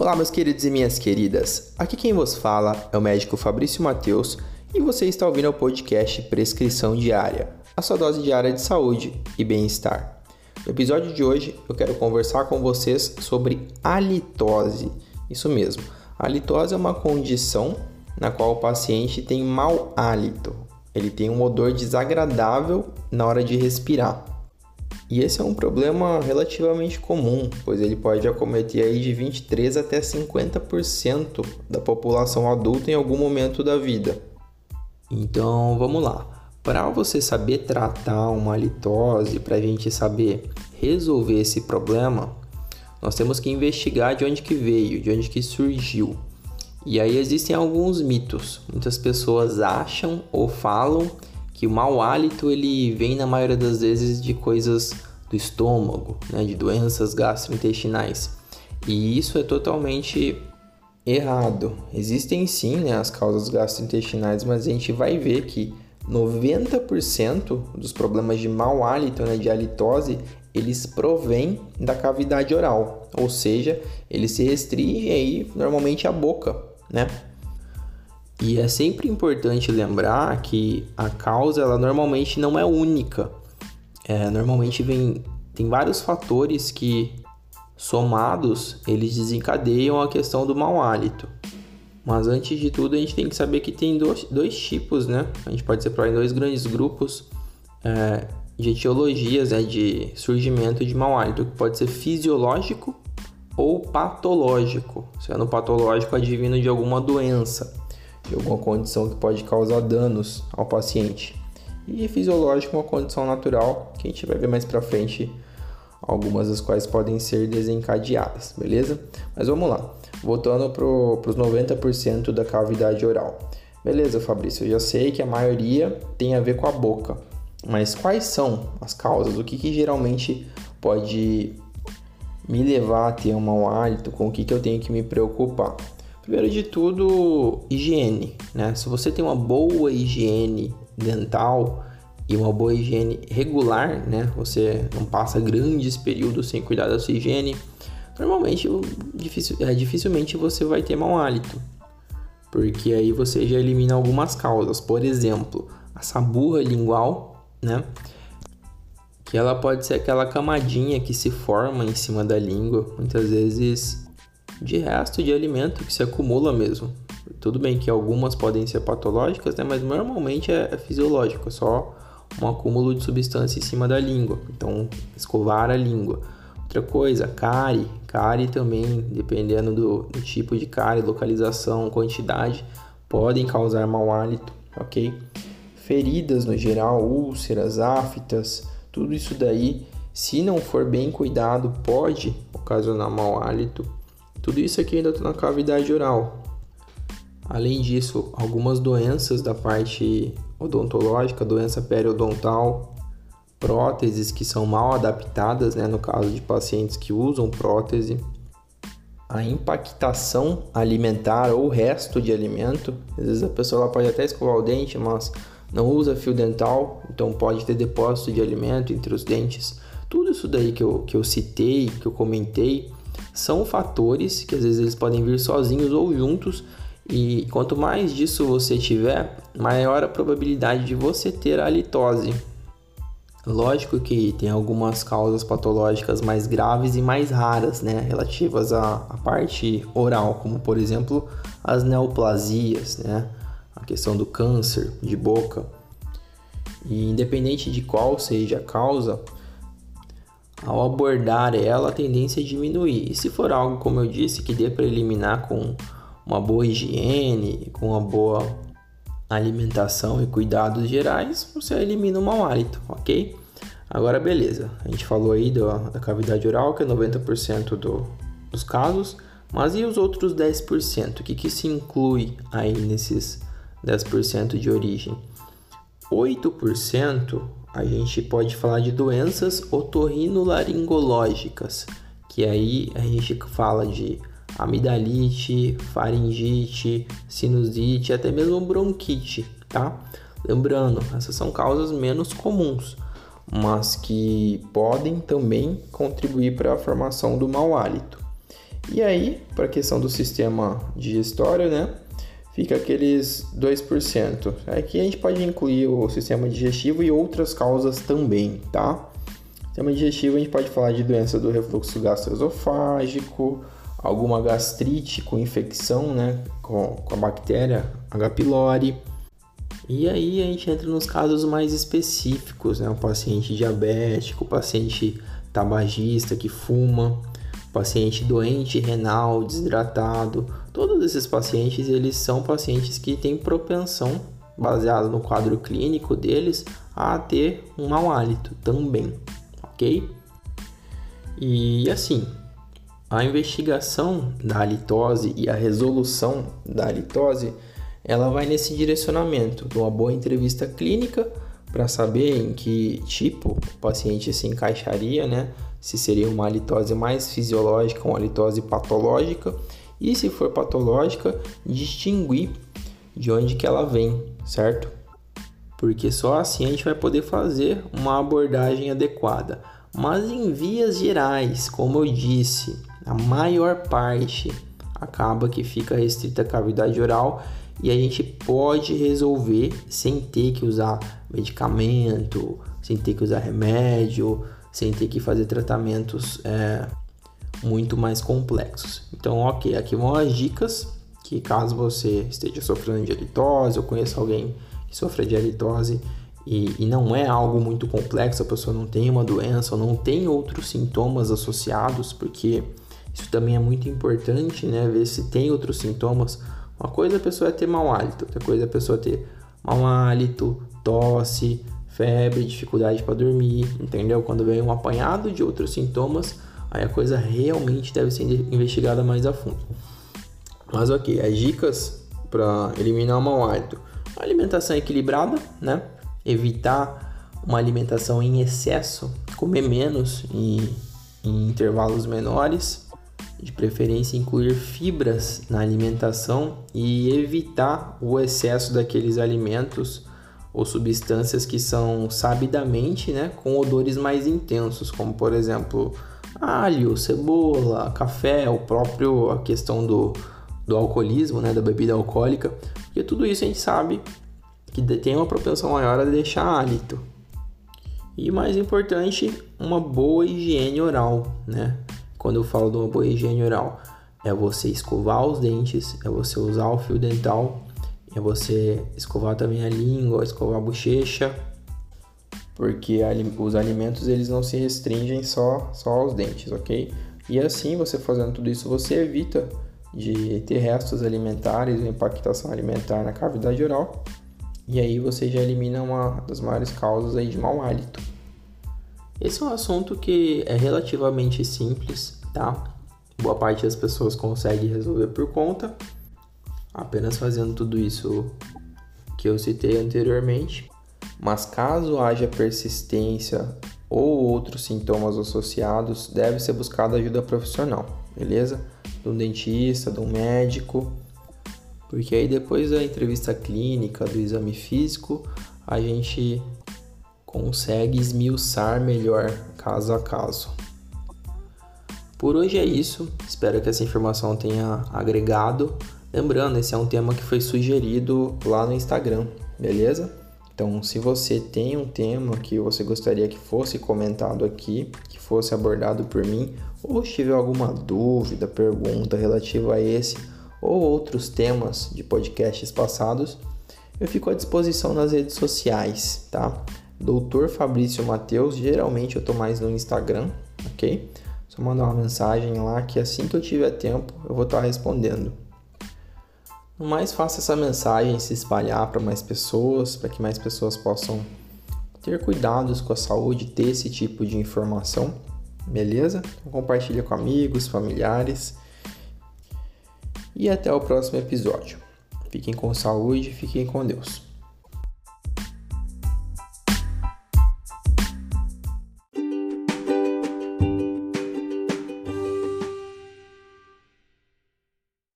Olá, meus queridos e minhas queridas. Aqui quem vos fala é o médico Fabrício Mateus e você está ouvindo o podcast Prescrição Diária, a sua dose diária de saúde e bem-estar. No episódio de hoje eu quero conversar com vocês sobre halitose. Isso mesmo, halitose é uma condição na qual o paciente tem mau hálito, ele tem um odor desagradável na hora de respirar. E esse é um problema relativamente comum, pois ele pode acometer aí de 23 até 50% da população adulta em algum momento da vida. Então, vamos lá. Para você saber tratar uma halitose, para a gente saber resolver esse problema, nós temos que investigar de onde que veio, de onde que surgiu. E aí existem alguns mitos. Muitas pessoas acham ou falam que o mau hálito ele vem na maioria das vezes de coisas do estômago, né, de doenças gastrointestinais. E isso é totalmente errado. Existem sim né, as causas gastrointestinais, mas a gente vai ver que 90% dos problemas de mau hálito, né, de halitose, eles provêm da cavidade oral, ou seja, eles se restringem aí normalmente à boca, né? E é sempre importante lembrar que a causa ela normalmente não é única. É, normalmente vem tem vários fatores que somados eles desencadeiam a questão do mau hálito. Mas antes de tudo a gente tem que saber que tem dois, dois tipos, né? A gente pode separar em dois grandes grupos é, de etiologias né, de surgimento de mau hálito, que pode ser fisiológico ou patológico. Sendo patológico advindo de alguma doença de alguma condição que pode causar danos ao paciente. E fisiológico, uma condição natural que a gente vai ver mais para frente, algumas das quais podem ser desencadeadas, beleza? Mas vamos lá, voltando para os 90% da cavidade oral. Beleza, Fabrício, eu já sei que a maioria tem a ver com a boca, mas quais são as causas? O que, que geralmente pode me levar a ter um mau hálito? Com o que, que eu tenho que me preocupar? Primeiro de tudo, higiene, né? Se você tem uma boa higiene dental e uma boa higiene regular, né? Você não passa grandes períodos sem cuidar da sua higiene. Normalmente, difícil, é, dificilmente você vai ter mau hálito, porque aí você já elimina algumas causas. Por exemplo, a saburra lingual, né? Que ela pode ser aquela camadinha que se forma em cima da língua, muitas vezes de resto de alimento que se acumula mesmo. Tudo bem que algumas podem ser patológicas, né? mas normalmente é, é fisiológico, é só um acúmulo de substância em cima da língua. Então, escovar a língua. Outra coisa, cárie. Cárie também, dependendo do, do tipo de cárie, localização, quantidade, podem causar mau hálito, ok? Feridas no geral, úlceras, aftas, tudo isso daí, se não for bem cuidado, pode ocasionar mau hálito tudo isso aqui ainda está na cavidade oral. Além disso, algumas doenças da parte odontológica, doença periodontal, próteses que são mal adaptadas, né, no caso de pacientes que usam prótese, a impactação alimentar ou resto de alimento. Às vezes a pessoa pode até escovar o dente, mas não usa fio dental, então pode ter depósito de alimento entre os dentes. Tudo isso daí que eu, que eu citei, que eu comentei, são fatores que às vezes eles podem vir sozinhos ou juntos e quanto mais disso você tiver, maior a probabilidade de você ter a litose. Lógico que tem algumas causas patológicas mais graves e mais raras, né, relativas à, à parte oral, como por exemplo as neoplasias, né, a questão do câncer de boca. E independente de qual seja a causa, ao abordar ela, a tendência é diminuir. E se for algo, como eu disse, que dê para eliminar com uma boa higiene, com uma boa alimentação e cuidados gerais, você elimina o mau hálito, ok? Agora, beleza. A gente falou aí do, da cavidade oral, que é 90% do, dos casos, mas e os outros 10%? O que, que se inclui aí nesses 10% de origem? 8% a gente pode falar de doenças otorrinolaringológicas, que aí a gente fala de amidalite, faringite, sinusite, até mesmo bronquite, tá? Lembrando, essas são causas menos comuns, mas que podem também contribuir para a formação do mau hálito. E aí, para a questão do sistema digestório, né? Fica aqueles 2%. Aqui a gente pode incluir o sistema digestivo e outras causas também, tá? Sistema digestivo a gente pode falar de doença do refluxo gastroesofágico, alguma gastrite com infecção, né, com, com a bactéria H. pylori. E aí a gente entra nos casos mais específicos, né, o paciente diabético, o paciente tabagista que fuma, paciente doente renal, desidratado, todos esses pacientes eles são pacientes que têm propensão, baseado no quadro clínico deles, a ter um mau hálito também, ok? E assim, a investigação da halitose e a resolução da halitose, ela vai nesse direcionamento de uma boa entrevista clínica para saber em que tipo o paciente se encaixaria, né? Se seria uma halitose mais fisiológica uma halitose patológica e se for patológica, distinguir de onde que ela vem, certo? Porque só assim a gente vai poder fazer uma abordagem adequada. Mas em vias gerais, como eu disse, a maior parte acaba que fica restrita à cavidade oral e a gente pode resolver sem ter que usar medicamento, sem ter que usar remédio, sem ter que fazer tratamentos é, muito mais complexos. Então, ok, aqui vão as dicas que caso você esteja sofrendo de halitose ou conheça alguém que sofre de halitose e, e, não é algo muito complexo, a pessoa não tem uma doença ou não tem outros sintomas associados, porque isso também é muito importante, né? Ver se tem outros sintomas uma coisa a pessoa é ter mau hálito, outra coisa é a pessoa ter mau hálito, tosse, febre, dificuldade para dormir, entendeu? Quando vem um apanhado de outros sintomas, aí a coisa realmente deve ser investigada mais a fundo. Mas ok, as dicas para eliminar o mau hálito: alimentação equilibrada, né? Evitar uma alimentação em excesso, comer menos em, em intervalos menores de preferência incluir fibras na alimentação e evitar o excesso daqueles alimentos ou substâncias que são sabidamente né, com odores mais intensos, como por exemplo alho, cebola, café, o próprio a questão do, do alcoolismo, né, da bebida alcoólica, porque tudo isso a gente sabe que tem uma propensão maior a deixar hálito. E mais importante, uma boa higiene oral, né? Quando eu falo de uma boa higiene oral, é você escovar os dentes, é você usar o fio dental, é você escovar também a língua, escovar a bochecha, porque os alimentos eles não se restringem só, só aos dentes, ok? E assim, você fazendo tudo isso, você evita de ter restos alimentares impactação alimentar na cavidade oral, e aí você já elimina uma das maiores causas aí de mau hálito. Esse é um assunto que é relativamente simples, tá? Boa parte das pessoas consegue resolver por conta, apenas fazendo tudo isso que eu citei anteriormente. Mas caso haja persistência ou outros sintomas associados, deve ser buscada ajuda profissional, beleza? De um dentista, de um médico, porque aí depois da entrevista clínica, do exame físico, a gente consegue esmiuçar melhor caso a caso. Por hoje é isso, espero que essa informação tenha agregado. Lembrando, esse é um tema que foi sugerido lá no Instagram, beleza? Então, se você tem um tema que você gostaria que fosse comentado aqui, que fosse abordado por mim, ou tiver alguma dúvida, pergunta relativa a esse ou outros temas de podcasts passados, eu fico à disposição nas redes sociais, tá? Doutor Fabrício Mateus, geralmente eu tô mais no Instagram, ok? Só mandar uma mensagem lá que assim que eu tiver tempo eu vou estar tá respondendo. No mais, faça essa mensagem se espalhar para mais pessoas, para que mais pessoas possam ter cuidados com a saúde, ter esse tipo de informação, beleza? Então, compartilha com amigos, familiares. E até o próximo episódio. Fiquem com saúde, fiquem com Deus.